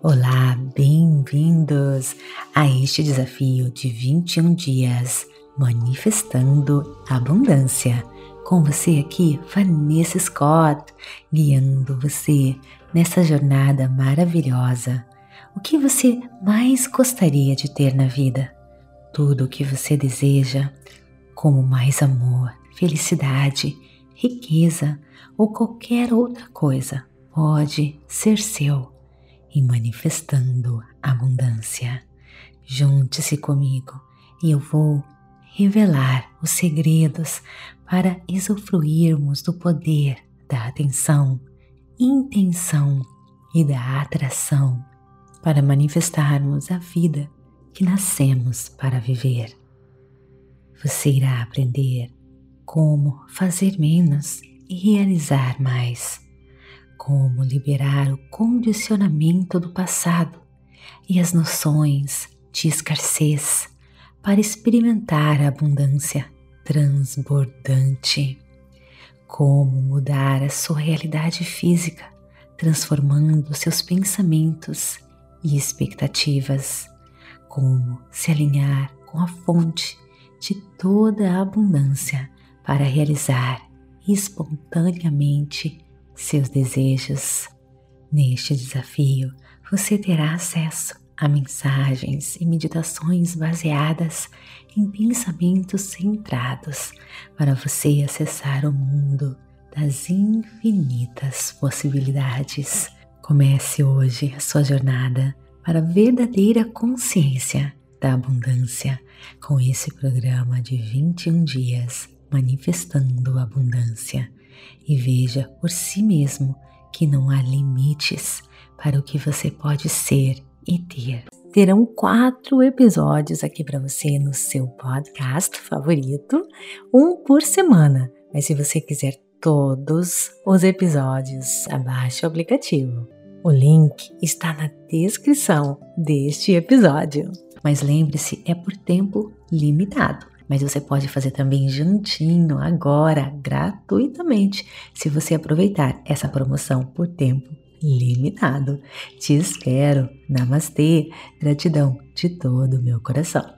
Olá, bem-vindos a este desafio de 21 dias manifestando abundância. Com você aqui, Vanessa Scott, guiando você nessa jornada maravilhosa. O que você mais gostaria de ter na vida? Tudo o que você deseja, como mais amor, felicidade, riqueza ou qualquer outra coisa, pode ser seu e manifestando abundância. Junte-se comigo e eu vou revelar os segredos para usufruirmos do poder da atenção, intenção e da atração para manifestarmos a vida que nascemos para viver. Você irá aprender como fazer menos e realizar mais como liberar o condicionamento do passado e as noções de escassez para experimentar a abundância transbordante. Como mudar a sua realidade física, transformando seus pensamentos e expectativas. Como se alinhar com a fonte de toda a abundância para realizar espontaneamente seus desejos. Neste desafio, você terá acesso a mensagens e meditações baseadas em pensamentos centrados para você acessar o mundo das infinitas possibilidades. Comece hoje a sua jornada para a verdadeira consciência da abundância com esse programa de 21 dias manifestando abundância e veja por si mesmo que não há limites para o que você pode ser e ter. Terão quatro episódios aqui para você no seu podcast favorito, um por semana. Mas se você quiser todos os episódios, abaixe o aplicativo. O link está na descrição deste episódio. Mas lembre-se, é por tempo limitado mas você pode fazer também juntinho agora, gratuitamente, se você aproveitar essa promoção por tempo limitado. Te espero. Namastê. Gratidão de todo o meu coração.